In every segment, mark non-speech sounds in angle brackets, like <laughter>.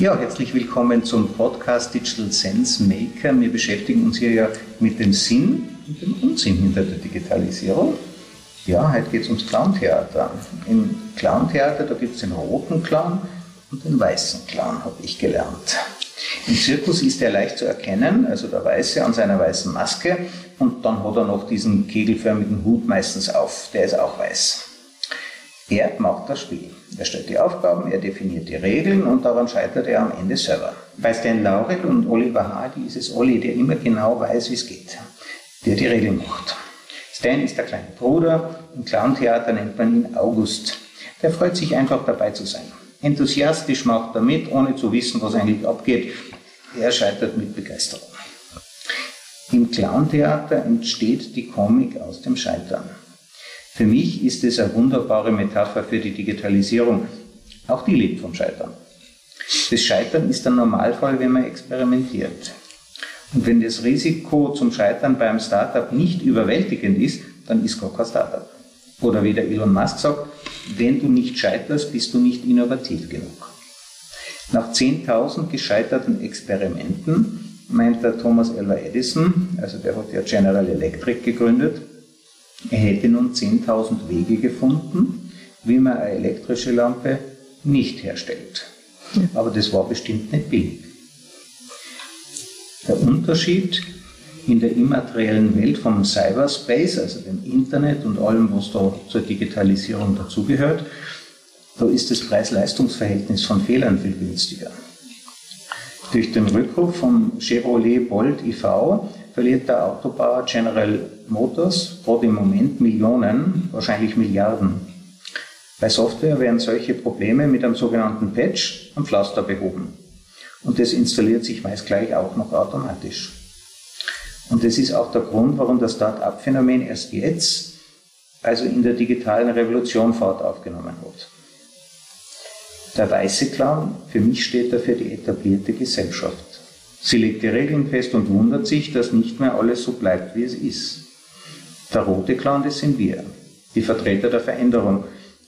Ja, herzlich willkommen zum Podcast Digital Sense Maker. Wir beschäftigen uns hier ja mit dem Sinn und dem Unsinn hinter der Digitalisierung. Ja, heute geht es ums Clown-Theater. Im Clown-Theater, da gibt es den roten Clown und den weißen Clown, habe ich gelernt. Im Zirkus ist er leicht zu erkennen, also der Weiße an seiner weißen Maske und dann hat er noch diesen kegelförmigen Hut meistens auf, der ist auch weiß. Er macht das Spiel. Er stellt die Aufgaben, er definiert die Regeln und daran scheitert er am Ende selber. Bei Stan Laurel und Oliver Hardy ist es Olli, der immer genau weiß, wie es geht, der die Regeln macht. Stan ist der kleine Bruder, im Clown-Theater nennt man ihn August. Der freut sich einfach dabei zu sein. Enthusiastisch macht er mit, ohne zu wissen, was eigentlich abgeht. Er scheitert mit Begeisterung. Im Clown-Theater entsteht die Komik aus dem Scheitern. Für mich ist es eine wunderbare Metapher für die Digitalisierung. Auch die lebt vom Scheitern. Das Scheitern ist der Normalfall, wenn man experimentiert. Und wenn das Risiko zum Scheitern beim Startup nicht überwältigend ist, dann ist gar kein Startup. Oder wie der Elon Musk sagt, wenn du nicht scheiterst, bist du nicht innovativ genug. Nach 10.000 gescheiterten Experimenten meint der Thomas Alva Edison, also der hat ja General Electric gegründet, er hätte nun 10.000 Wege gefunden, wie man eine elektrische Lampe nicht herstellt. Aber das war bestimmt nicht billig. Der Unterschied in der immateriellen Welt vom Cyberspace, also dem Internet und allem, was da zur Digitalisierung dazugehört, da ist das Preis-Leistungs-Verhältnis von Fehlern viel günstiger. Durch den Rückruf von Chevrolet Bolt IV verliert der Autobauer General Motors gerade im Moment Millionen, wahrscheinlich Milliarden. Bei Software werden solche Probleme mit einem sogenannten Patch am Pflaster behoben. Und das installiert sich meist gleich auch noch automatisch. Und das ist auch der Grund, warum das Start-up-Phänomen erst jetzt, also in der digitalen Revolution, Fahrt aufgenommen hat. Der weiße Clown, für mich steht er für die etablierte Gesellschaft. Sie legt die Regeln fest und wundert sich, dass nicht mehr alles so bleibt, wie es ist. Der rote Clown, das sind wir, die Vertreter der Veränderung.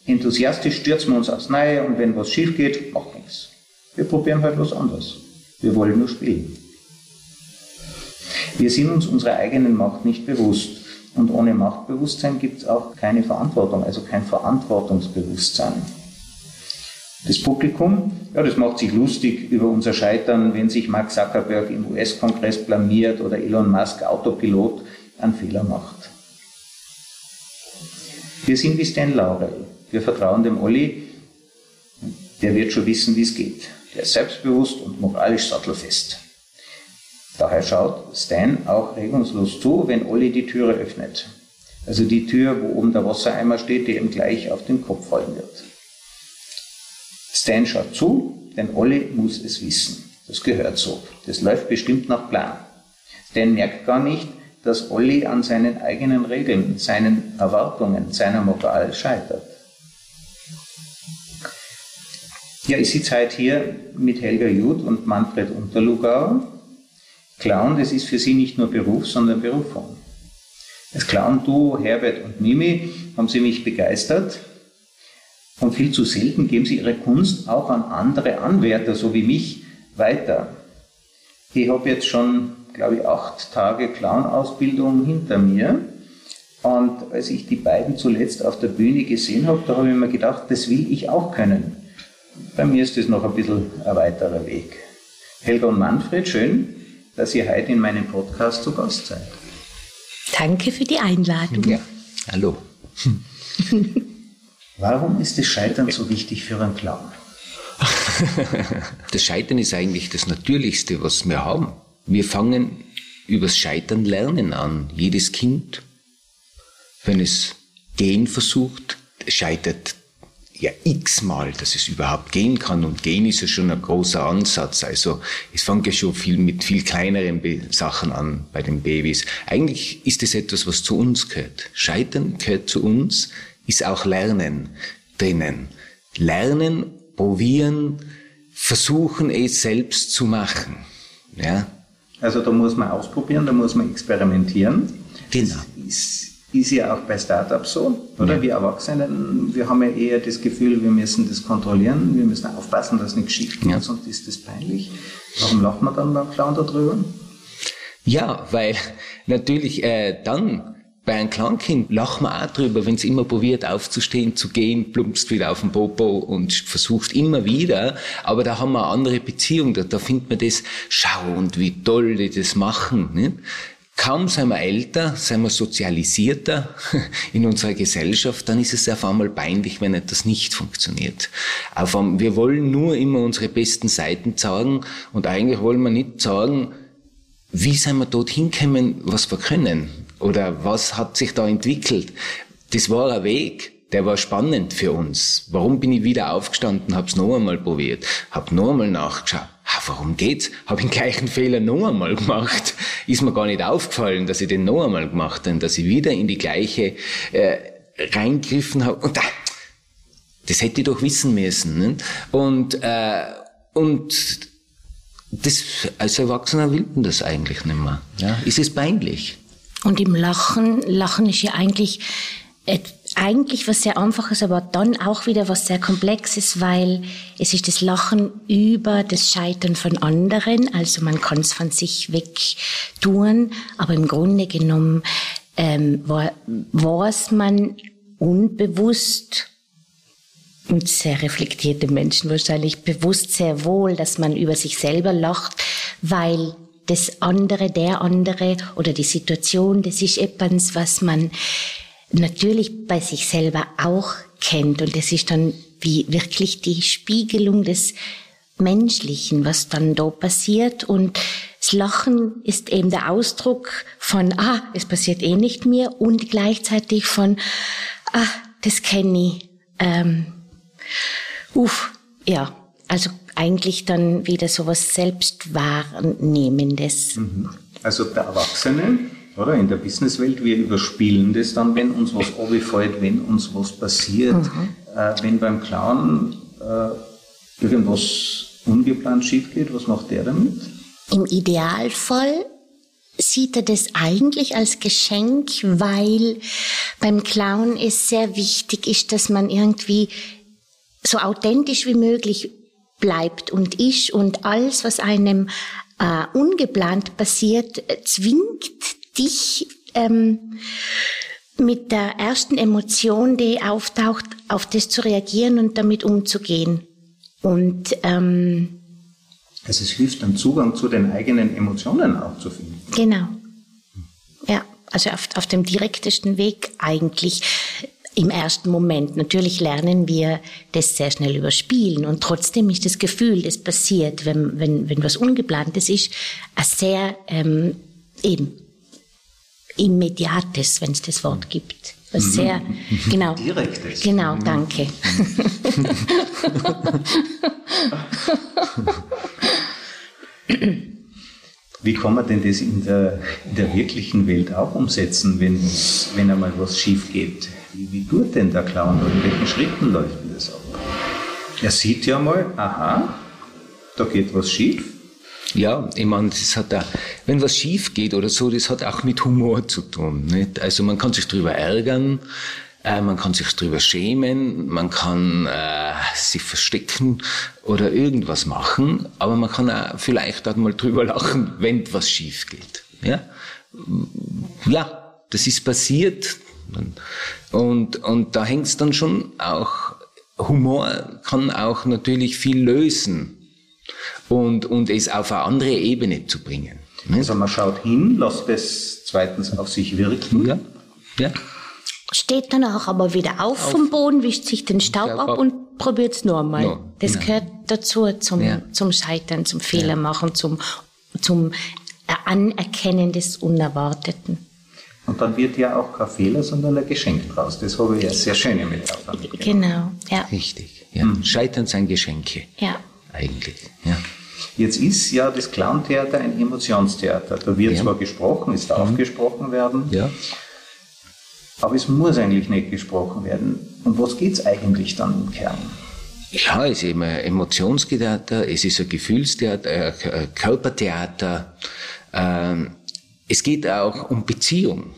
Enthusiastisch stürzen wir uns aufs Neue und wenn was schief geht, macht nichts. Wir probieren halt was anderes. Wir wollen nur spielen. Wir sind uns unserer eigenen Macht nicht bewusst. Und ohne Machtbewusstsein gibt es auch keine Verantwortung, also kein Verantwortungsbewusstsein. Das Publikum, ja, das macht sich lustig über unser Scheitern, wenn sich Mark Zuckerberg im US-Kongress blamiert oder Elon Musk Autopilot einen Fehler macht. Wir sind wie Stan Laurel. Wir vertrauen dem Olli, der wird schon wissen, wie es geht. Der ist selbstbewusst und moralisch sattelfest. Daher schaut Stan auch regungslos zu, wenn Olli die Türe öffnet. Also die Tür, wo oben der Wassereimer steht, der ihm gleich auf den Kopf fallen wird. Stan schaut zu, denn Olli muss es wissen. Das gehört so. Das läuft bestimmt nach Plan. Stan merkt gar nicht, dass Olli an seinen eigenen Regeln, seinen Erwartungen, seiner Moral scheitert. Ja, ich sitze heute hier mit Helga Jud und Manfred Unterlugauer. Clown, das ist für sie nicht nur Beruf, sondern Berufung. Als Clown-Duo Herbert und Mimi haben sie mich begeistert und viel zu selten geben sie ihre Kunst auch an andere Anwärter, so wie mich, weiter. Ich habe jetzt schon, glaube ich, acht Tage Clown-Ausbildung hinter mir. Und als ich die beiden zuletzt auf der Bühne gesehen habe, da habe ich mir gedacht, das will ich auch können. Bei mir ist das noch ein bisschen ein weiterer Weg. Helga und Manfred, schön, dass ihr heute in meinem Podcast zu Gast seid. Danke für die Einladung. Ja, hallo. <laughs> Warum ist das Scheitern so wichtig für einen Clown? <laughs> das Scheitern ist eigentlich das Natürlichste, was wir haben. Wir fangen übers Scheitern lernen an. Jedes Kind, wenn es gehen versucht, scheitert ja x-mal, dass es überhaupt gehen kann. Und gehen ist ja schon ein großer Ansatz. Also es fängt ja schon viel mit viel kleineren Sachen an bei den Babys. Eigentlich ist es etwas, was zu uns gehört. Scheitern gehört zu uns, ist auch Lernen drinnen. Lernen, probieren, versuchen es selbst zu machen. Ja? Also da muss man ausprobieren, da muss man experimentieren. Genau. Ist ist ja auch bei Startups so, oder? Ja. Wir Erwachsenen, wir haben ja eher das Gefühl, wir müssen das kontrollieren, wir müssen aufpassen, dass nichts schief geht, ja. sonst ist das peinlich. Warum lacht man dann beim Clown darüber? Ja, weil <laughs> natürlich äh, dann bei einem Kleinkind lachen wir auch drüber, wenn es immer probiert aufzustehen, zu gehen, plumpst wieder auf den Popo und versucht immer wieder. Aber da haben wir eine andere Beziehung. Da, da findet man das, schau und wie toll die das machen. Nicht? Kaum sind wir älter, sind wir sozialisierter <laughs> in unserer Gesellschaft, dann ist es auf einmal peinlich, wenn etwas nicht funktioniert. Auf einmal, wir wollen nur immer unsere besten Seiten zeigen und eigentlich wollen wir nicht sagen, wie sind wir dorthin gekommen, was wir können? Oder was hat sich da entwickelt? Das war ein Weg, der war spannend für uns. Warum bin ich wieder aufgestanden, hab's noch einmal probiert, hab noch einmal nachgeschaut. Ha, warum geht's? Hab den gleichen Fehler noch einmal gemacht. Ist mir gar nicht aufgefallen, dass ich den noch einmal gemacht habe, dass ich wieder in die gleiche äh, reingriffen habe. Und da, das hätte ich doch wissen müssen. Ne? Und äh, und das, als Erwachsener will man das eigentlich nicht mehr. Ja? Ist es peinlich? Und im Lachen, Lachen ist ja eigentlich, äh, eigentlich was sehr einfaches, aber dann auch wieder was sehr komplexes, weil es ist das Lachen über das Scheitern von anderen, also man kann es von sich weg tun, aber im Grunde genommen ähm, war, was man unbewusst und sehr reflektierte Menschen wahrscheinlich bewusst sehr wohl, dass man über sich selber lacht, weil das andere, der andere oder die Situation, das ist etwas, was man natürlich bei sich selber auch kennt. Und das ist dann wie wirklich die Spiegelung des Menschlichen, was dann da passiert. Und das Lachen ist eben der Ausdruck von, ah, es passiert eh nicht mehr und gleichzeitig von, ah, das kenne ich. Ähm, uff, ja, also eigentlich dann wieder so was Selbstwahrnehmendes. Mhm. Also der Erwachsene, oder in der Businesswelt, wir überspielen das dann, wenn uns was fällt, wenn uns was passiert, mhm. äh, wenn beim Clown äh, irgendwas ungeplant schief geht, was macht der damit? Im Idealfall sieht er das eigentlich als Geschenk, weil beim Clown es sehr wichtig ist, dass man irgendwie so authentisch wie möglich bleibt und ist und alles, was einem äh, ungeplant passiert, zwingt dich ähm, mit der ersten Emotion, die auftaucht, auf das zu reagieren und damit umzugehen. Und ähm, also es hilft, einen Zugang zu den eigenen Emotionen auch zu finden. Genau. Ja, also auf, auf dem direktesten Weg eigentlich im ersten Moment. Natürlich lernen wir das sehr schnell überspielen und trotzdem ist das Gefühl, das passiert, wenn, wenn, wenn was Ungeplantes ist, ein sehr ähm, eben immediates, wenn es das Wort gibt. Was mhm. sehr, genau. Direktes. Genau, mhm. danke. <laughs> Wie kann man denn das in der, in der wirklichen Welt auch umsetzen, wenn, wenn einmal was schief geht? Wie, wie tut denn der Clown oder in welchen Schritten läuft denn das ab? Er sieht ja mal, aha, da geht was schief. Ja, ich meine, das hat auch, wenn was schief geht oder so, das hat auch mit Humor zu tun. Nicht? Also man kann sich drüber ärgern, äh, man kann sich drüber schämen, man kann äh, sich verstecken oder irgendwas machen, aber man kann auch vielleicht auch mal drüber lachen, wenn was schief geht. Ja, ja das ist passiert, und, und da hängt es dann schon auch, Humor kann auch natürlich viel lösen und, und es auf eine andere Ebene zu bringen. Ne? Also man schaut hin, lässt es zweitens auf sich wirken. Ja. ja. Steht danach aber wieder auf, auf vom Boden, wischt sich den Staub, Staub ab, ab und probiert es nochmal. No, das genau. gehört dazu zum, ja. zum Scheitern, zum Fehlermachen, zum, zum Anerkennen des Unerwarteten. Und dann wird ja auch kein Fehler, sondern ein Geschenk draus. Das habe ich ja sehr schöne Metapher Genau, ja. Richtig, ja. Mhm. Scheitern sind Geschenke. Ja. Eigentlich, ja. Jetzt ist ja das Clowntheater ein Emotionstheater. Da wird ja. zwar gesprochen, es darf mhm. gesprochen werden, ja. aber es muss eigentlich nicht gesprochen werden. Um was geht es eigentlich dann im Kern? Ja, es ist eben ein Emotionstheater, es ist ein Gefühlstheater, ein Körpertheater. Ähm, es geht auch um Beziehung.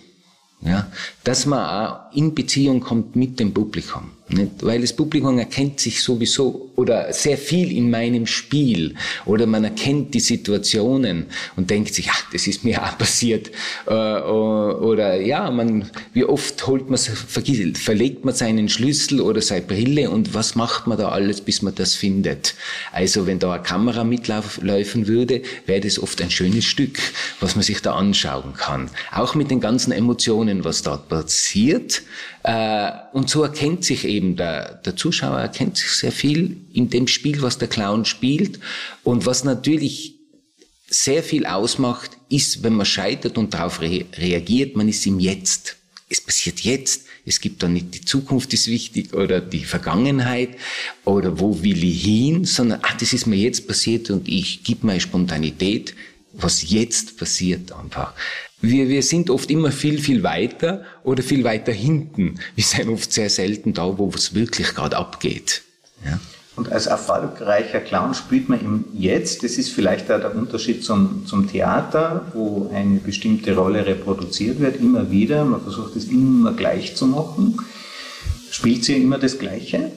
Ja, dass man auch in Beziehung kommt mit dem Publikum. Nicht? Weil das Publikum erkennt sich sowieso oder sehr viel in meinem Spiel oder man erkennt die Situationen und denkt sich, ach, das ist mir <laughs> auch passiert. Äh, oder ja, man, wie oft holt man, verlegt man seinen Schlüssel oder seine Brille und was macht man da alles, bis man das findet. Also wenn da eine Kamera mitlaufen würde, wäre das oft ein schönes Stück, was man sich da anschauen kann. Auch mit den ganzen Emotionen, was dort passiert. Äh, und so erkennt sich eben der, der Zuschauer erkennt sich sehr viel in dem Spiel, was der Clown spielt. Und was natürlich sehr viel ausmacht, ist, wenn man scheitert und darauf re reagiert, man ist im Jetzt. Es passiert jetzt. Es gibt da nicht die Zukunft ist wichtig oder die Vergangenheit oder wo will ich hin, sondern ach, das ist mir jetzt passiert und ich gebe meine Spontanität, was jetzt passiert einfach. Wir, wir sind oft immer viel, viel weiter oder viel weiter hinten. Wir sind oft sehr selten da, wo es wirklich gerade abgeht. Ja. Und als erfolgreicher Clown spielt man im Jetzt. Das ist vielleicht auch der Unterschied zum, zum Theater, wo eine bestimmte Rolle reproduziert wird, immer wieder. Man versucht es immer gleich zu machen. Spielt sie immer das Gleiche?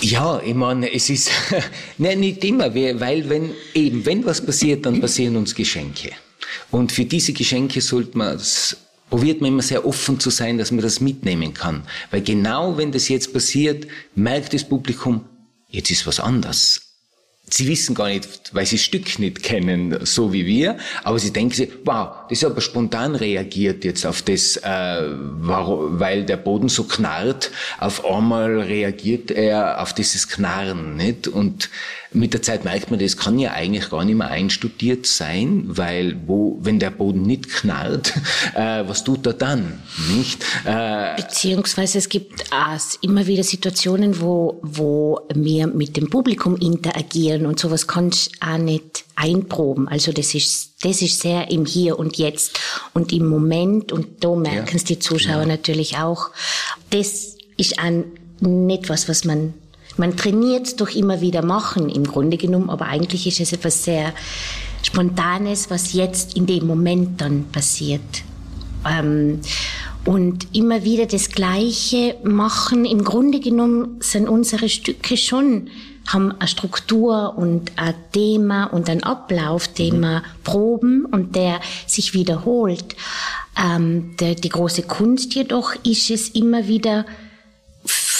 Ja, ich meine, es ist, <laughs> nein, nicht immer, weil wenn, eben, wenn was passiert, dann passieren uns Geschenke. Und für diese Geschenke sollte man probiert man immer sehr offen zu sein, dass man das mitnehmen kann. Weil genau wenn das jetzt passiert, merkt das Publikum, jetzt ist was anders. Sie wissen gar nicht, weil sie das Stück nicht kennen, so wie wir, aber sie denken sich, wow, das ist aber spontan reagiert jetzt auf das, äh, weil der Boden so knarrt, auf einmal reagiert er auf dieses Knarren, nicht? Und mit der Zeit merkt man, das kann ja eigentlich gar nicht mehr einstudiert sein, weil wo, wenn der Boden nicht knarrt, <laughs> äh, was tut er dann, nicht? Äh, Beziehungsweise es gibt auch immer wieder Situationen, wo, wo wir mit dem Publikum interagieren und sowas kannst du auch nicht einproben. Also das ist, das ist sehr im Hier und Jetzt und im Moment und da merken es die Zuschauer ja. natürlich auch. Das ist auch nicht was, was man man trainiert durch immer wieder machen im Grunde genommen, aber eigentlich ist es etwas sehr Spontanes, was jetzt in dem Moment dann passiert. Ähm, und immer wieder das Gleiche machen. Im Grunde genommen sind unsere Stücke schon, haben eine Struktur und ein Thema und einen Ablauf, den wir proben und der sich wiederholt. Ähm, der, die große Kunst jedoch ist es immer wieder,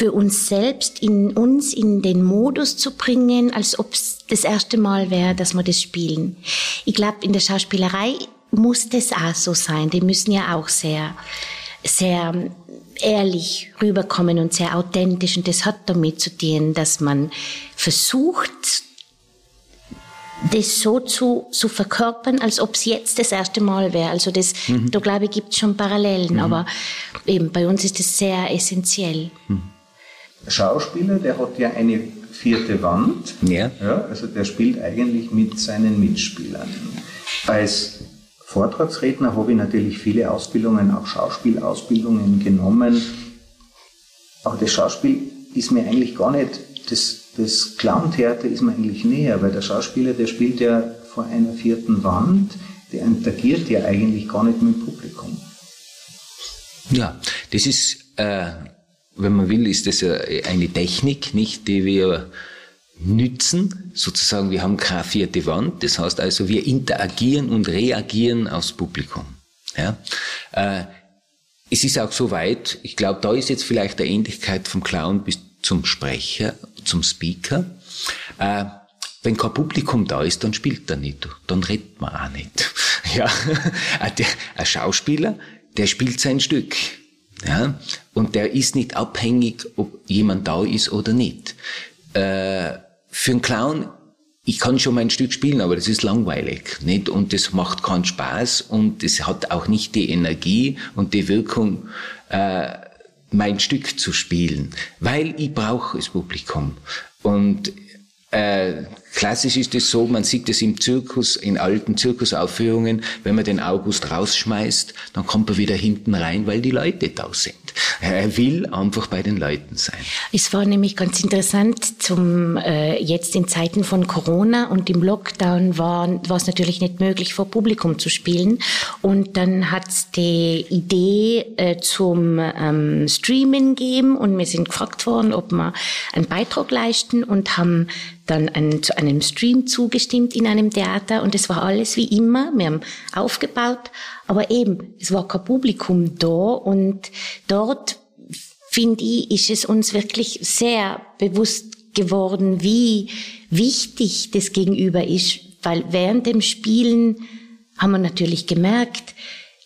für uns selbst, in uns in den Modus zu bringen, als ob es das erste Mal wäre, dass wir das spielen. Ich glaube, in der Schauspielerei muss das auch so sein. Die müssen ja auch sehr, sehr ehrlich rüberkommen und sehr authentisch. Und das hat damit zu tun, dass man versucht, das so zu, zu verkörpern, als ob es jetzt das erste Mal wäre. Also das, mhm. da glaube ich, gibt es schon Parallelen, mhm. aber eben bei uns ist das sehr essentiell. Mhm. Schauspieler, der hat ja eine vierte Wand. Ja. ja. Also der spielt eigentlich mit seinen Mitspielern. Als Vortragsredner habe ich natürlich viele Ausbildungen, auch Schauspielausbildungen genommen. Aber das Schauspiel ist mir eigentlich gar nicht, das, das Clown-Theater ist mir eigentlich näher, weil der Schauspieler, der spielt ja vor einer vierten Wand, der interagiert ja eigentlich gar nicht mit dem Publikum. Ja, das ist äh, wenn man will, ist das eine Technik, nicht, die wir nützen. Sozusagen, wir haben keine vierte Wand. Das heißt also, wir interagieren und reagieren aufs Publikum. Ja? Äh, es ist auch so weit, ich glaube, da ist jetzt vielleicht der Ähnlichkeit vom Clown bis zum Sprecher, zum Speaker. Äh, wenn kein Publikum da ist, dann spielt er nicht, dann redet man auch nicht. <laughs> Ja, ein Schauspieler, der spielt sein Stück. Ja? Und der ist nicht abhängig, ob jemand da ist oder nicht. Äh, für einen Clown, ich kann schon mein Stück spielen, aber das ist langweilig, nicht? Und das macht keinen Spaß und es hat auch nicht die Energie und die Wirkung, äh, mein Stück zu spielen, weil ich brauche das Publikum. Und äh, klassisch ist es so, man sieht es im Zirkus, in alten Zirkusaufführungen, wenn man den August rausschmeißt, dann kommt er wieder hinten rein, weil die Leute da sind. Er will einfach bei den Leuten sein. Es war nämlich ganz interessant, zum äh, jetzt in Zeiten von Corona und im Lockdown war, war es natürlich nicht möglich, vor Publikum zu spielen. Und dann hat es die Idee äh, zum ähm, Streamen gegeben und wir sind gefragt worden, ob wir einen Beitrag leisten und haben dann einen, zu einem Stream zugestimmt in einem Theater und es war alles wie immer. Wir haben aufgebaut, aber eben, es war kein Publikum da und dort, finde ich, ist es uns wirklich sehr bewusst geworden, wie wichtig das Gegenüber ist, weil während dem Spielen haben wir natürlich gemerkt,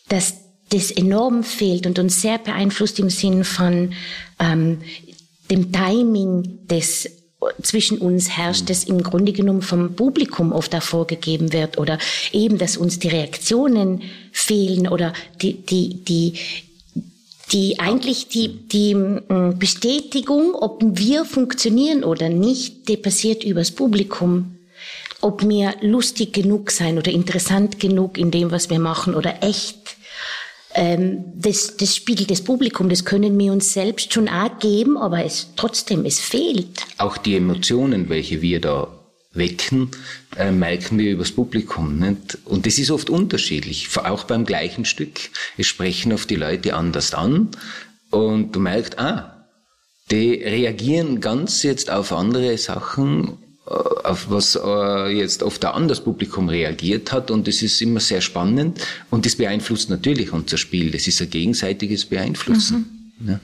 dass das enorm fehlt und uns sehr beeinflusst im Sinn von ähm, dem Timing des zwischen uns herrscht, das im Grunde genommen vom Publikum oft auch vorgegeben wird oder eben, dass uns die Reaktionen fehlen oder die, die, die, die eigentlich die, die mm, Bestätigung, ob wir funktionieren oder nicht, die passiert übers Publikum. Ob wir lustig genug sein oder interessant genug in dem, was wir machen oder echt ähm, das, das spiegelt das Publikum, das können wir uns selbst schon auch geben, aber es trotzdem, es fehlt. Auch die Emotionen, welche wir da wecken, äh, merken wir übers Publikum. Nicht? Und das ist oft unterschiedlich, auch beim gleichen Stück. Es sprechen oft die Leute anders an und du merkst, ah, die reagieren ganz jetzt auf andere Sachen auf was äh, jetzt oft ein anderes Publikum reagiert hat und das ist immer sehr spannend und das beeinflusst natürlich unser Spiel. Das ist ein gegenseitiges Beeinflussen. Mhm. Ja.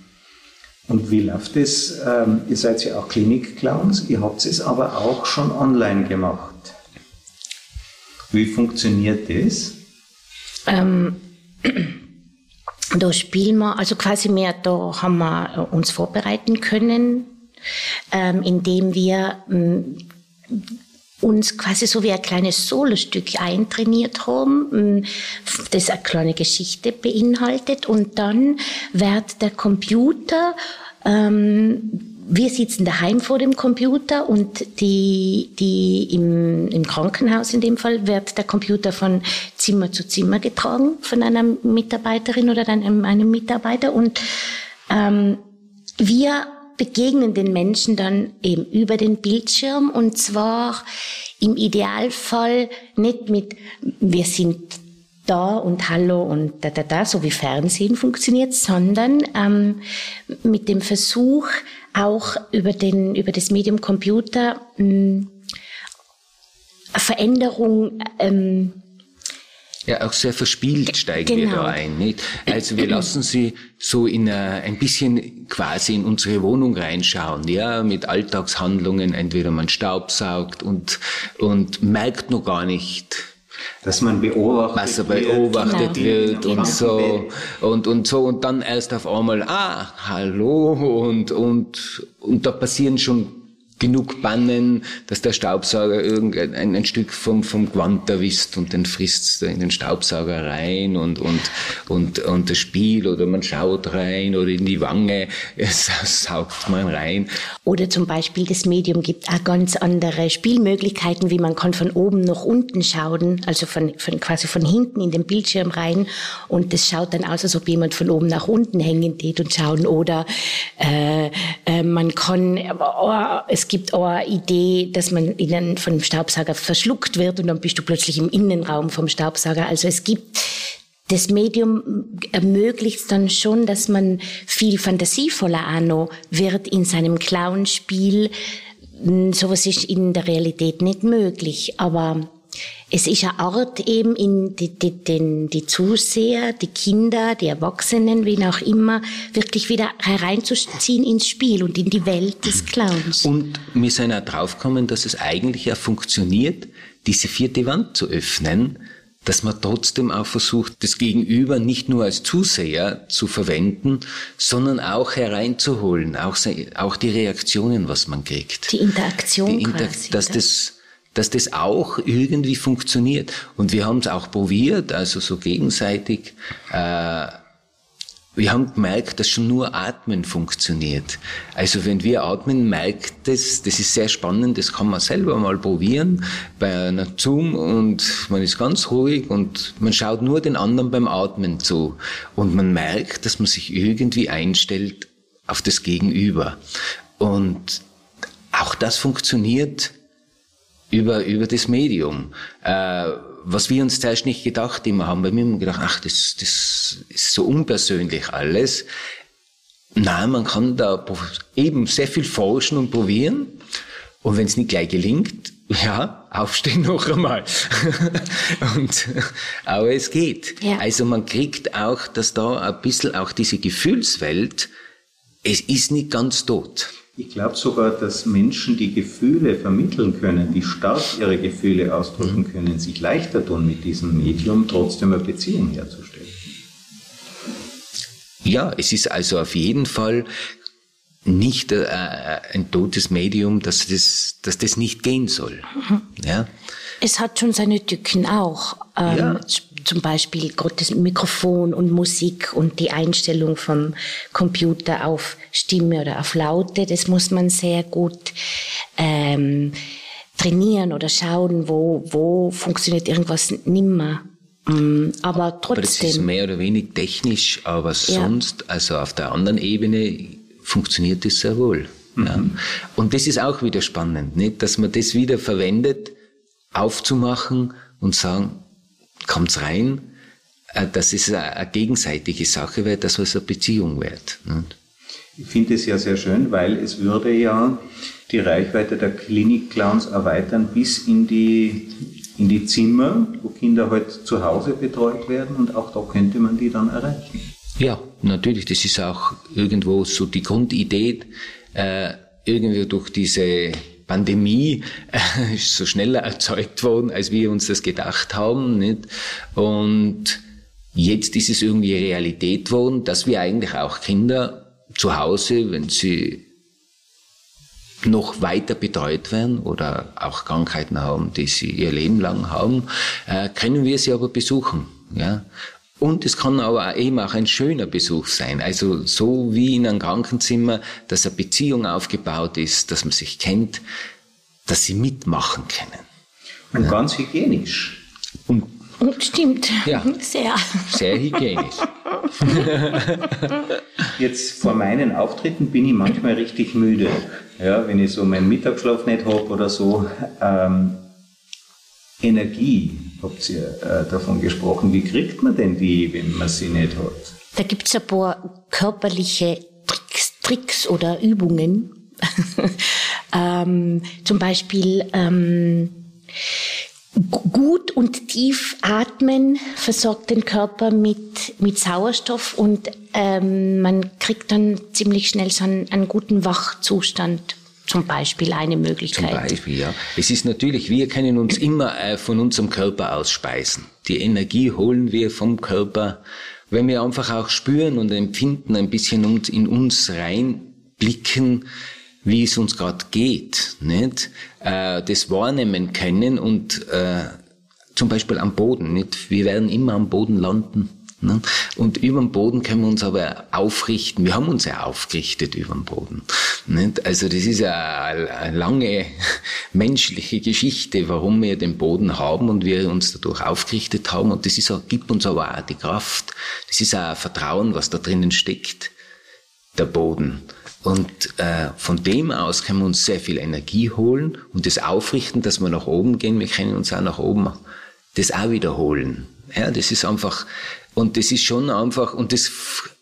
Und wie läuft es? Ähm, ihr seid ja auch Klinik-Clowns, ihr habt es aber auch schon online gemacht. Wie funktioniert das? Ähm, <clears throat> da spielen wir, also quasi mehr, da haben wir uns vorbereiten können, ähm, indem wir ähm, uns quasi so wie ein kleines Solostück eintrainiert haben, das eine kleine Geschichte beinhaltet. Und dann wird der Computer ähm, wir sitzen daheim vor dem Computer und die, die im, im Krankenhaus in dem Fall wird der Computer von Zimmer zu Zimmer getragen von einer Mitarbeiterin oder einem, einem Mitarbeiter. Und ähm, wir begegnen den Menschen dann eben über den Bildschirm und zwar im Idealfall nicht mit, wir sind da und hallo und da, da, da, so wie Fernsehen funktioniert, sondern ähm, mit dem Versuch auch über, den, über das Medium Computer ähm, Veränderung ähm, ja, auch sehr verspielt steigen genau. wir da ein. Nicht? Also wir lassen sie so in a, ein bisschen quasi in unsere Wohnung reinschauen, ja, mit Alltagshandlungen, entweder man staubsaugt und, und merkt noch gar nicht, dass man beobachtet was er beobachtet wird, genau. und so und und so und dann erst auf einmal ah hallo und und und da passieren schon genug bannen, dass der Staubsauger irgendein ein, Stück vom, vom Gewand erwischt und dann frisst in den Staubsauger rein und, und, und, und das Spiel oder man schaut rein oder in die Wange, <laughs> saugt man rein. Oder zum Beispiel das Medium gibt auch ganz andere Spielmöglichkeiten, wie man kann von oben nach unten schauen, also von, von quasi von hinten in den Bildschirm rein und das schaut dann aus, als ob jemand von oben nach unten hängen geht und schauen oder äh, äh, man kann, oh, es gibt auch eine Idee, dass man innen vom Staubsauger verschluckt wird und dann bist du plötzlich im Innenraum vom Staubsauger. Also es gibt das Medium ermöglicht dann schon, dass man viel fantasievoller noch wird in seinem Clownspiel. Sowas ist in der Realität nicht möglich, aber es ist eine Art eben in die, die, die, die Zuseher, die Kinder, die Erwachsenen, wen auch immer, wirklich wieder hereinzuziehen ins Spiel und in die Welt des Clowns. Und wir sind auch draufgekommen, dass es eigentlich ja funktioniert, diese vierte Wand zu öffnen, dass man trotzdem auch versucht, das Gegenüber nicht nur als Zuseher zu verwenden, sondern auch hereinzuholen, auch, auch die Reaktionen, was man kriegt. Die Interaktion die Inter quasi, dass das dass das auch irgendwie funktioniert. Und wir haben es auch probiert, also so gegenseitig äh, wir haben gemerkt, dass schon nur Atmen funktioniert. Also wenn wir atmen, merkt das, das ist sehr spannend, das kann man selber mal probieren bei einer Zoom und man ist ganz ruhig und man schaut nur den anderen beim Atmen zu und man merkt, dass man sich irgendwie einstellt auf das Gegenüber. Und auch das funktioniert über, über das Medium. Äh, was wir uns zuerst nicht gedacht immer haben, weil wir haben gedacht, ach, das, das ist so unpersönlich alles. Nein, man kann da eben sehr viel forschen und probieren. Und wenn es nicht gleich gelingt, <laughs> ja, aufstehen noch einmal. <laughs> und, aber es geht. Ja. Also man kriegt auch, dass da ein bisschen auch diese Gefühlswelt, es ist nicht ganz tot. Ich glaube sogar, dass Menschen, die Gefühle vermitteln können, die stark ihre Gefühle ausdrücken können, sich leichter tun, mit diesem Medium trotzdem eine Beziehung herzustellen. Ja, es ist also auf jeden Fall nicht äh, ein totes Medium, dass das, dass das nicht gehen soll. Mhm. Ja. Es hat schon seine Tücken auch. Ähm, ja zum Beispiel gerade das Mikrofon und Musik und die Einstellung vom Computer auf Stimme oder auf Laute, das muss man sehr gut ähm, trainieren oder schauen, wo, wo funktioniert irgendwas nimmer. Mm, aber trotzdem. Aber das ist mehr oder weniger technisch, aber sonst, ja. also auf der anderen Ebene, funktioniert das sehr wohl. Mhm. Ja. Und das ist auch wieder spannend, nicht? dass man das wieder verwendet, aufzumachen und sagen, kommt's rein, äh, dass es eine gegenseitige Sache wird, dass es eine Beziehung wird. Ich finde es ja sehr schön, weil es würde ja die Reichweite der Klinik-Clowns erweitern bis in die, in die Zimmer, wo Kinder halt zu Hause betreut werden und auch da könnte man die dann erreichen. Ja, natürlich, das ist auch irgendwo so die Grundidee, äh, irgendwie durch diese Pandemie <laughs> äh, ist so schneller erzeugt worden, als wir uns das gedacht haben. Nicht? Und jetzt ist es irgendwie Realität worden, dass wir eigentlich auch Kinder zu Hause, wenn sie noch weiter betreut werden oder auch Krankheiten haben, die sie ihr Leben lang haben, äh, können wir sie aber besuchen. Ja? Und es kann aber eben auch ein schöner Besuch sein. Also so wie in einem Krankenzimmer, dass eine Beziehung aufgebaut ist, dass man sich kennt, dass sie mitmachen können. Und ja. ganz hygienisch. Und, Und stimmt. Ja, sehr. Sehr hygienisch. <laughs> Jetzt vor meinen Auftritten bin ich manchmal richtig müde. Ja, wenn ich so meinen Mittagsschlaf nicht habe oder so. Ähm, Energie, habt ihr äh, davon gesprochen. Wie kriegt man denn die, wenn man sie nicht hat? Da gibt es ein paar körperliche Tricks, Tricks oder Übungen. <laughs> ähm, zum Beispiel ähm, gut und tief atmen versorgt den Körper mit, mit Sauerstoff und ähm, man kriegt dann ziemlich schnell so einen, einen guten Wachzustand zum Beispiel eine Möglichkeit. Zum Beispiel, ja. Es ist natürlich, wir können uns immer äh, von unserem Körper ausspeisen. Die Energie holen wir vom Körper. Wenn wir einfach auch spüren und empfinden, ein bisschen in uns reinblicken, wie es uns gerade geht, nicht? Äh, das wahrnehmen können und äh, zum Beispiel am Boden, nicht? Wir werden immer am Boden landen. Ne? Und über dem Boden können wir uns aber aufrichten. Wir haben uns ja aufgerichtet über dem Boden. Also das ist eine lange <laughs> menschliche Geschichte, warum wir den Boden haben und wir uns dadurch aufgerichtet haben. Und das ist auch, gibt uns aber auch die Kraft. Das ist auch ein Vertrauen, was da drinnen steckt, der Boden. Und äh, von dem aus können wir uns sehr viel Energie holen und das aufrichten, dass wir nach oben gehen. Wir können uns auch nach oben das auch wiederholen. Ja, das ist einfach, und das ist schon einfach, und das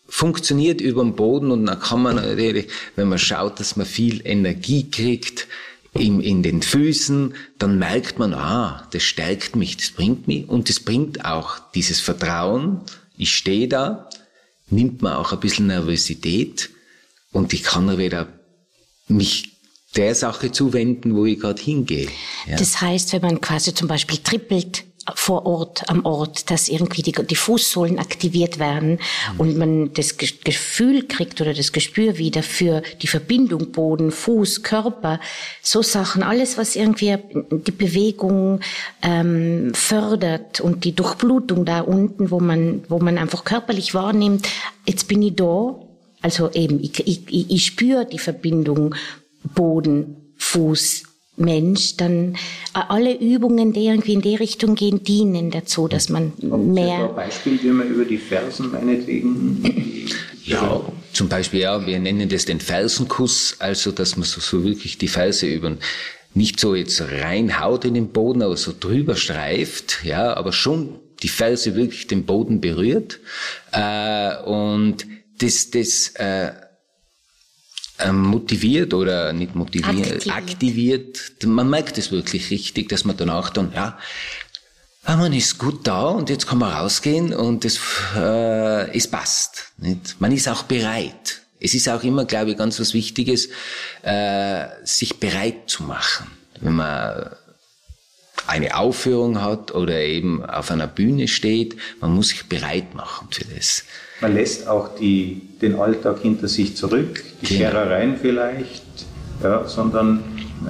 funktioniert über dem Boden und dann kann man natürlich, wenn man schaut, dass man viel Energie kriegt, in, in den Füßen, dann merkt man, ah, das stärkt mich, das bringt mich und das bringt auch dieses Vertrauen. Ich stehe da, nimmt man auch ein bisschen Nervosität und ich kann wieder mich der Sache zuwenden, wo ich gerade hingehe. Ja. Das heißt, wenn man quasi zum Beispiel trippelt, vor Ort, am Ort, dass irgendwie die, die Fußsohlen aktiviert werden mhm. und man das Gefühl kriegt oder das Gespür wieder für die Verbindung Boden, Fuß, Körper, so Sachen, alles, was irgendwie die Bewegung ähm, fördert und die Durchblutung da unten, wo man, wo man einfach körperlich wahrnimmt, jetzt bin ich da, also eben, ich, ich, ich spüre die Verbindung Boden, Fuß, Mensch, dann äh, alle Übungen, die irgendwie in die Richtung gehen, dienen dazu, dass man Haben mehr. Ein Beispiel, wie man über die Fersen meinetwegen. Ja, zum Beispiel, ja, wir nennen das den Fersenkuss, also dass man so, so wirklich die Ferse über nicht so jetzt reinhaut in den Boden, aber so drüber streift, ja, aber schon die Ferse wirklich den Boden berührt. Äh, und das, das äh, motiviert oder nicht motiviert, aktiviert. aktiviert. Man merkt es wirklich richtig, dass man danach dann, ja, ah, man ist gut da und jetzt kann man rausgehen und es, äh, es passt. Nicht? Man ist auch bereit. Es ist auch immer, glaube ich, ganz was Wichtiges, äh, sich bereit zu machen. Wenn man eine Aufführung hat oder eben auf einer Bühne steht, man muss sich bereit machen für das. Man lässt auch die, den Alltag hinter sich zurück, die genau. Scherereien vielleicht, ja, sondern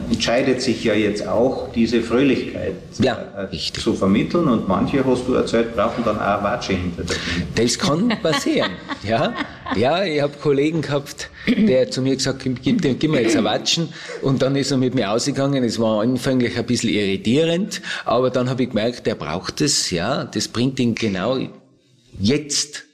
entscheidet sich ja jetzt auch, diese Fröhlichkeit ja, äh, zu vermitteln. Und manche, hast du erzählt, brauchen dann auch Watsche hinter der Bühne. Das kann passieren. ja, ja ich habe Kollegen gehabt, der zu mir gesagt hat, gib, gib mir jetzt ein Watschen. Und dann ist er mit mir ausgegangen. Es war anfänglich ein bisschen irritierend, aber dann habe ich gemerkt, der braucht es. Ja, das bringt ihn genau jetzt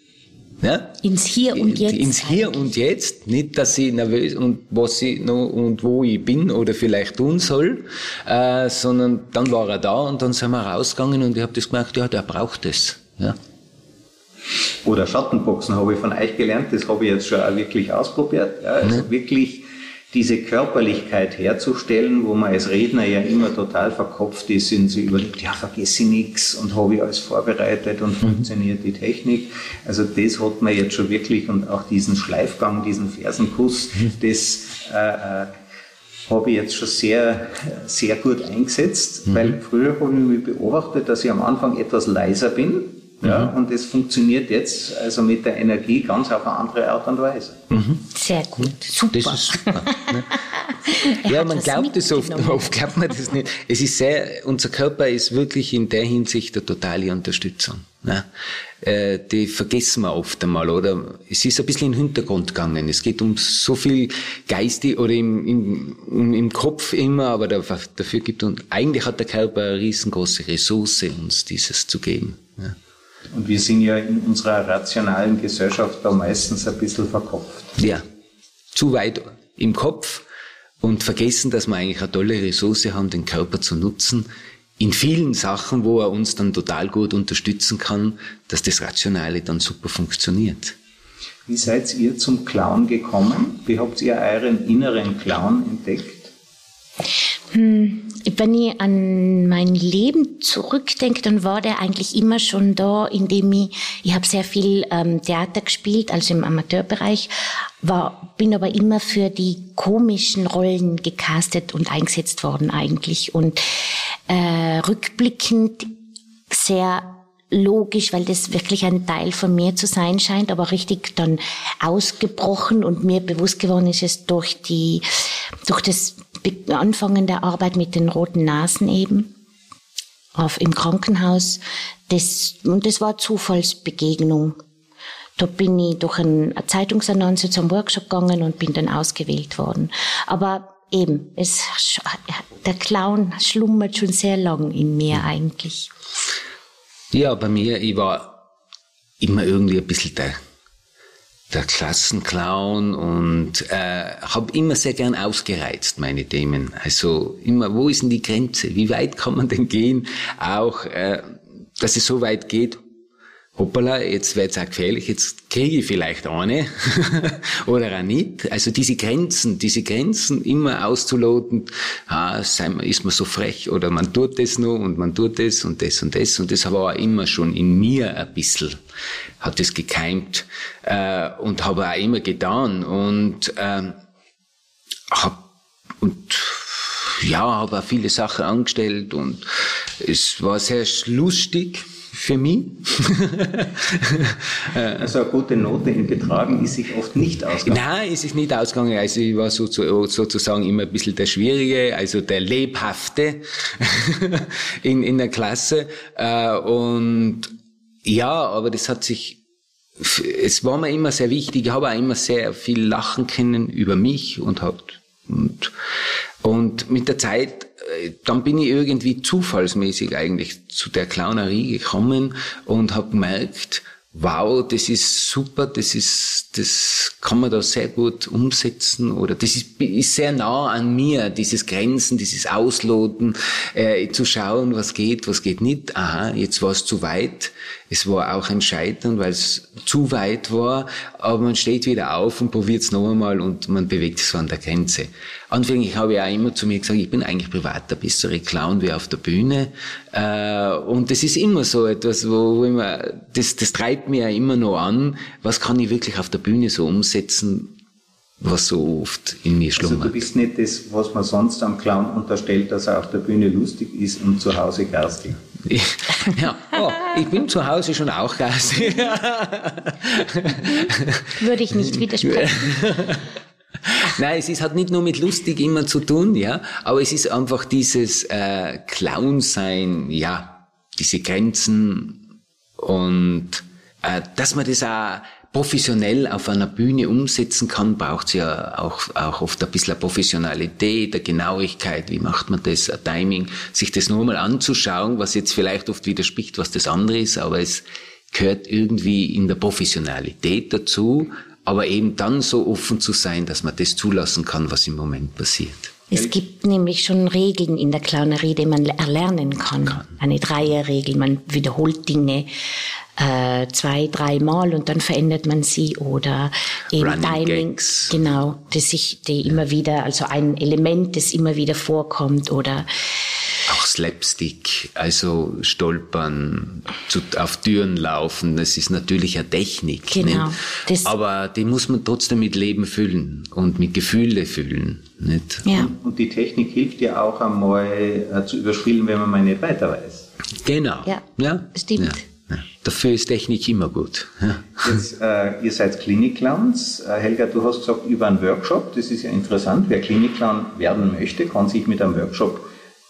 ja? Ins Hier und Jetzt. Ins Hier eigentlich. und Jetzt. Nicht, dass ich nervös und was ich noch und wo ich bin oder vielleicht tun soll, äh, sondern dann war er da und dann sind wir rausgegangen und ich habe das gemerkt, ja, der braucht es. Ja. Oder Schattenboxen habe ich von euch gelernt, das habe ich jetzt schon auch wirklich ausprobiert. Ja, also mhm. wirklich diese Körperlichkeit herzustellen, wo man als Redner ja immer total verkopft ist, sind sie überlegt, ja, vergesse ich nichts und habe ich alles vorbereitet und mhm. funktioniert die Technik. Also das hat man jetzt schon wirklich und auch diesen Schleifgang, diesen Fersenkuss, mhm. das äh, äh, habe ich jetzt schon sehr, sehr gut eingesetzt, mhm. weil früher habe ich mich beobachtet, dass ich am Anfang etwas leiser bin ja, mhm. Und es funktioniert jetzt also mit der Energie ganz auf eine andere Art und Weise. Mhm. Sehr gut, super. Das ist super. Ne? <laughs> ja, man glaubt es oft, oft glaubt man das nicht. Es ist sehr, unser Körper ist wirklich in der Hinsicht eine totale Unterstützung. Ne? Äh, die vergessen wir oft einmal, oder? Es ist ein bisschen in den Hintergrund gegangen. Es geht um so viel Geistig oder im, im, im Kopf immer, aber dafür gibt uns, eigentlich hat der Körper eine riesengroße Ressource, uns dieses zu geben. Ja. Und wir sind ja in unserer rationalen Gesellschaft da meistens ein bisschen verkopft. Ja, zu weit im Kopf und vergessen, dass wir eigentlich eine tolle Ressource haben, den Körper zu nutzen, in vielen Sachen, wo er uns dann total gut unterstützen kann, dass das Rationale dann super funktioniert. Wie seid ihr zum Clown gekommen? Wie habt ihr euren inneren Clown entdeckt? Hm, wenn ich an mein Leben zurückdenke, dann war der eigentlich immer schon da, indem ich, ich habe sehr viel ähm, Theater gespielt, also im Amateurbereich, war, bin aber immer für die komischen Rollen gecastet und eingesetzt worden eigentlich. Und äh, rückblickend sehr logisch, weil das wirklich ein Teil von mir zu sein scheint, aber richtig dann ausgebrochen und mir bewusst geworden ist es durch die, durch das Anfangen der Arbeit mit den roten Nasen eben auf, im Krankenhaus. Das, und das war Zufallsbegegnung. Da bin ich durch eine Zeitungsannonce zum Workshop gegangen und bin dann ausgewählt worden. Aber eben, es, der Clown schlummert schon sehr lang in mir eigentlich. Ja, bei mir, ich war immer irgendwie ein bisschen der der Klassenclown und äh, habe immer sehr gern ausgereizt meine Themen. Also immer, wo ist denn die Grenze? Wie weit kann man denn gehen? Auch, äh, dass es so weit geht, hoppala, jetzt wird's auch gefährlich, jetzt kriege ich vielleicht eine <laughs> oder auch nicht. Also diese Grenzen, diese Grenzen immer auszuloten, ah, ist man so frech oder man tut das nur und man tut das und das und das und das war immer schon in mir ein bisschen, hat das gekeimt äh, und habe auch immer getan und ähm, hab, und ja, habe auch viele Sachen angestellt und es war sehr lustig für mich. <laughs> also eine gute Note in Betragen ist sich oft nicht ausgegangen. Nein, es ist nicht ausgegangen. Also ich war so, sozusagen immer ein bisschen der Schwierige, also der Lebhafte <laughs> in, in der Klasse. Äh, und ja, aber das hat sich es war mir immer sehr wichtig. Ich habe auch immer sehr viel lachen können über mich und hat und, und mit der Zeit, äh, dann bin ich irgendwie zufallsmäßig eigentlich zu der Clownerie gekommen und habe gemerkt, wow, das ist super, das ist, das kann man da sehr gut umsetzen oder das ist, ist sehr nah an mir, dieses Grenzen, dieses Ausloten, äh, zu schauen, was geht, was geht nicht. Aha, jetzt war es zu weit. Es war auch ein Scheitern, weil es zu weit war, aber man steht wieder auf und probiert es noch einmal und man bewegt sich so an der Grenze. Anfänglich habe ich auch immer zu mir gesagt, ich bin eigentlich privat der bessere Clown wie auf der Bühne. Äh, und das ist immer so etwas, wo, wo immer, das, das treibt mir ja immer noch an, was kann ich wirklich auf der Bühne so umsetzen, was so oft in mir schlummert. Also du bist nicht das, was man sonst am Clown unterstellt, dass er auf der Bühne lustig ist und zu Hause garstig. <laughs> ja, oh, ich bin zu Hause schon auch garstig. Würde ich nicht <laughs> widersprechen. <laughs> <laughs> Nein, es ist, hat nicht nur mit lustig immer zu tun, ja, aber es ist einfach dieses äh, Clown-Sein, ja, diese Grenzen und äh, dass man das auch professionell auf einer Bühne umsetzen kann, braucht ja auch, auch oft ein bisschen Professionalität, eine Genauigkeit, wie macht man das, ein Timing, sich das nur mal anzuschauen, was jetzt vielleicht oft widerspricht, was das andere ist, aber es gehört irgendwie in der Professionalität dazu, aber eben dann so offen zu sein, dass man das zulassen kann, was im Moment passiert. Es gibt nämlich schon Regeln in der Clownerie, die man erlernen kann. kann. Eine Dreierregel, man wiederholt Dinge äh, zwei, dreimal und dann verändert man sie oder eben Running Timing, Gags. genau, das sich, die immer wieder, also ein Element, das immer wieder vorkommt oder Slapstick, also stolpern, zu, auf Türen laufen, das ist natürlich eine Technik. Genau. Aber die muss man trotzdem mit Leben füllen und mit Gefühle füllen. Nicht? Ja. Und die Technik hilft ja auch einmal äh, zu überspielen, wenn man mal nicht weiter weiß. Genau. Ja, ja. stimmt. Ja. Ja. Dafür ist Technik immer gut. Ja. Jetzt, äh, ihr seid Klinikclowns. Äh, Helga, du hast gesagt, über einen Workshop, das ist ja interessant. Wer Klinikclown werden möchte, kann sich mit einem Workshop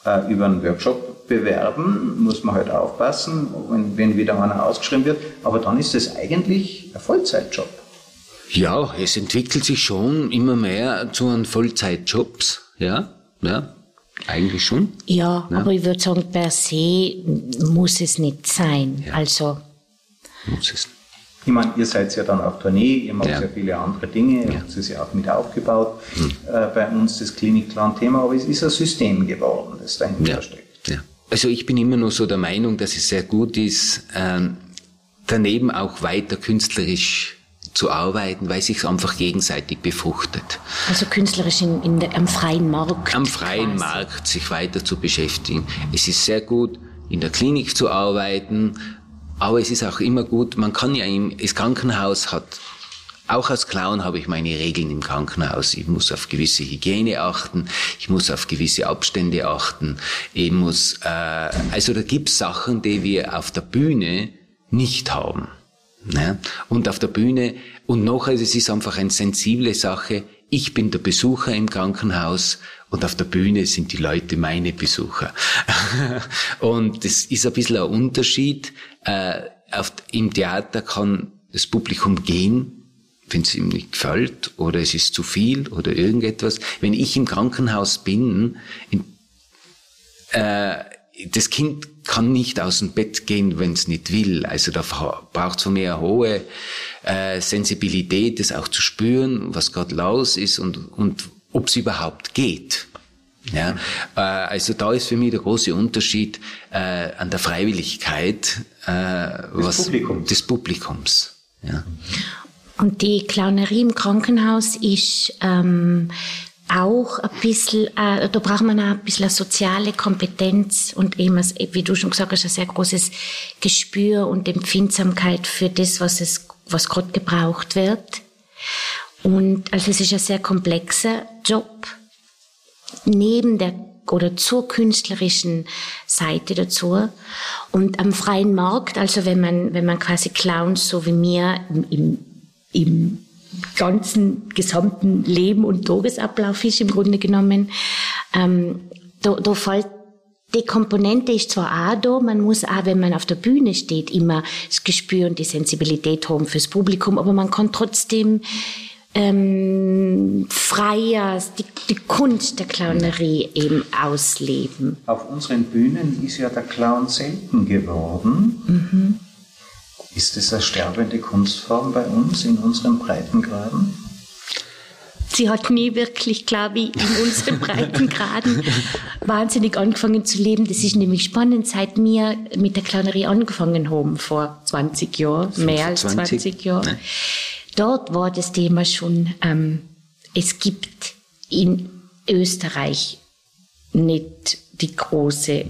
äh, über einen Workshop bewerben. Muss man halt aufpassen, wenn, wenn wieder einer ausgeschrieben wird. Aber dann ist es eigentlich ein Vollzeitjob. Ja, es entwickelt sich schon immer mehr zu einem Vollzeitjobs. Ja, ja. Eigentlich schon? Ja, ja, aber ich würde sagen, per se muss es nicht sein. Ja. Also. Muss es. Ich meine, ihr seid ja dann auf Tournee, ihr macht ja, ja viele andere Dinge, ihr ja. habt es ja auch mit aufgebaut. Hm. Äh, bei uns das Klinik-Clan-Thema, aber es ist ein System geworden, das dahinter ja. steckt. Ja. Also ich bin immer nur so der Meinung, dass es sehr gut ist, äh, daneben auch weiter künstlerisch zu arbeiten, weil sich einfach gegenseitig befruchtet. Also künstlerisch in, in der, am freien Markt. Am freien quasi. Markt sich weiter zu beschäftigen. Es ist sehr gut, in der Klinik zu arbeiten, aber es ist auch immer gut, man kann ja im, das Krankenhaus hat auch als Clown habe ich meine Regeln im Krankenhaus. Ich muss auf gewisse Hygiene achten, ich muss auf gewisse Abstände achten, ich muss, äh, also da gibt's Sachen, die wir auf der Bühne nicht haben. Ne? Und auf der Bühne, und noch, also es ist einfach eine sensible Sache, ich bin der Besucher im Krankenhaus und auf der Bühne sind die Leute meine Besucher. <laughs> und das ist ein bisschen ein Unterschied. Äh, auf, Im Theater kann das Publikum gehen, wenn es ihm nicht gefällt oder es ist zu viel oder irgendetwas. Wenn ich im Krankenhaus bin, in, äh, das Kind kann nicht aus dem Bett gehen, wenn es nicht will. Also da braucht es von mir eine hohe äh, Sensibilität, das auch zu spüren, was gerade los ist und, und ob es überhaupt geht. Ja, äh, also da ist für mich der große Unterschied äh, an der Freiwilligkeit äh, des, was, Publikums. des Publikums. Ja. Und die Clownerie im Krankenhaus ist ähm, auch ein bisschen, äh, da braucht man auch ein bisschen eine soziale Kompetenz und eben, wie du schon gesagt hast, ein sehr großes Gespür und Empfindsamkeit für das, was es, was gerade gebraucht wird. Und also es ist ein sehr komplexer Job. Neben der oder zur künstlerischen Seite dazu. Und am freien Markt, also wenn man, wenn man quasi Clowns so wie mir im, im, ganzen gesamten Leben und Tagesablauf ist im Grunde genommen, ähm, da, da fällt die Komponente ist zwar auch da, man muss auch, wenn man auf der Bühne steht, immer das Gespür und die Sensibilität haben fürs Publikum, aber man kann trotzdem ähm, freier die, die Kunst der Clownerie eben ausleben. Auf unseren Bühnen ist ja der Clown selten geworden. Mhm. Ist es eine sterbende Kunstform bei uns in unseren Breitengraden? Sie hat nie wirklich, glaube ich, in unseren <laughs> Breitengraden wahnsinnig angefangen zu leben. Das ist nämlich spannend, seit wir mit der Clownerie angefangen haben, vor 20 Jahren, mehr als 20 Jahren. Nein dort war das Thema schon, ähm, es gibt in Österreich nicht die große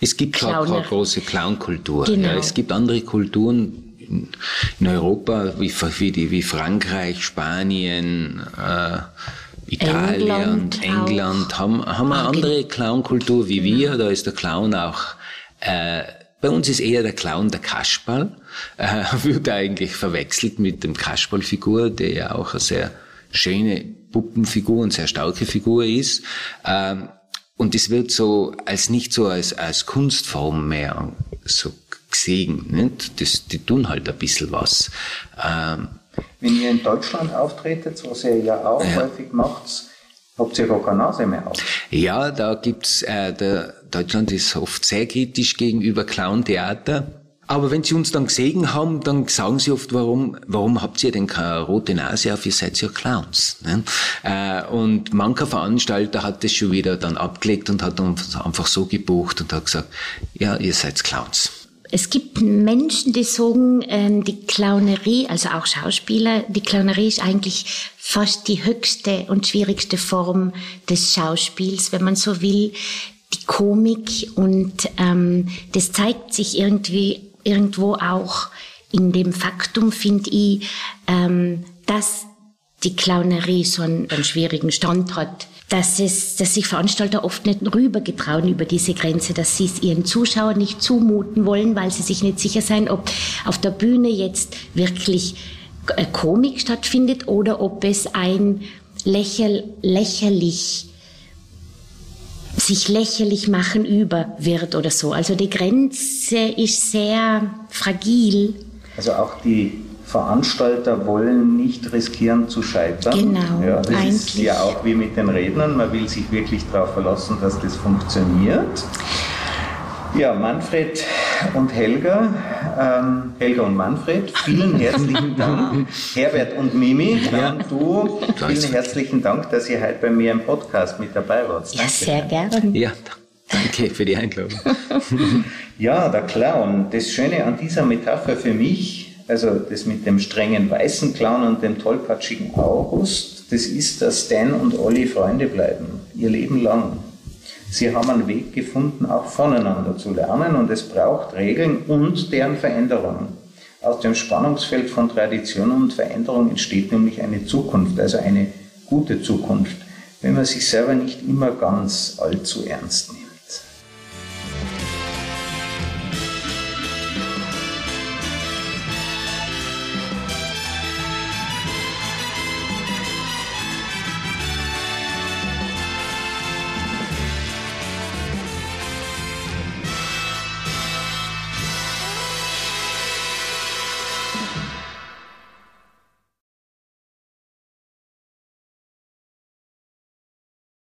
es gibt Clowner. keine große Clownkultur. Genau. Ja, es gibt andere Kulturen in Europa wie, wie, wie Frankreich, Spanien, äh, Italien, England, England haben, haben eine andere Clownkultur wie genau. wir. Da ist der Clown auch äh, bei uns ist eher der Clown der Kasperl, äh, <laughs> wird eigentlich verwechselt mit dem Kasperlfigur, der ja auch eine sehr schöne Puppenfigur und sehr starke Figur ist. Ähm, und es wird so als nicht so als, als Kunstform mehr so gesehen. Nicht? Das, die tun halt ein bisschen was. Ähm, Wenn ihr in Deutschland auftretet, was ihr ja auch ja. häufig macht, Habt ihr gar keine Nase mehr auf? Ja, da gibt's, äh, der, Deutschland ist oft sehr kritisch gegenüber Clown-Theater. Aber wenn sie uns dann gesehen haben, dann sagen sie oft, warum, warum habt ihr denn keine rote Nase auf, ihr seid ja Clowns. Ne? Äh, und mancher Veranstalter hat das schon wieder dann abgelegt und hat uns einfach so gebucht und hat gesagt, ja, ihr seid Clowns. Es gibt Menschen, die sagen, ähm, die Clownerie, also auch Schauspieler, die Clownerie ist eigentlich fast die höchste und schwierigste Form des Schauspiels, wenn man so will. Die Komik und ähm, das zeigt sich irgendwie irgendwo auch in dem Faktum, finde ich, ähm, dass die Clownerie so einen, einen schwierigen Stand hat dass, es, dass sich Veranstalter oft nicht rübergetrauen über diese Grenze, dass sie es ihren Zuschauern nicht zumuten wollen, weil sie sich nicht sicher sein, ob auf der Bühne jetzt wirklich äh, Komik stattfindet oder ob es ein lächel, lächerlich sich lächerlich machen über wird oder so. Also die Grenze ist sehr fragil. Also auch die Veranstalter wollen nicht riskieren zu scheitern. Genau. Ja, das eigentlich. ist ja auch wie mit den Rednern. Man will sich wirklich darauf verlassen, dass das funktioniert. Ja, Manfred und Helga, ähm, Helga und Manfred, vielen <laughs> herzlichen Dank. Herbert und Mimi, ja. und du, vielen herzlichen Dank, dass ihr heute bei mir im Podcast mit dabei wart. Ja, sehr gerne. Ja, danke für die Einladung. <laughs> ja, der Clown. Das Schöne an dieser Metapher für mich also das mit dem strengen weißen Clown und dem tollpatschigen August, das ist, dass Stan und Olli Freunde bleiben, ihr Leben lang. Sie haben einen Weg gefunden, auch voneinander zu lernen und es braucht Regeln und deren Veränderungen. Aus dem Spannungsfeld von Tradition und Veränderung entsteht nämlich eine Zukunft, also eine gute Zukunft, wenn man sich selber nicht immer ganz allzu ernst nimmt.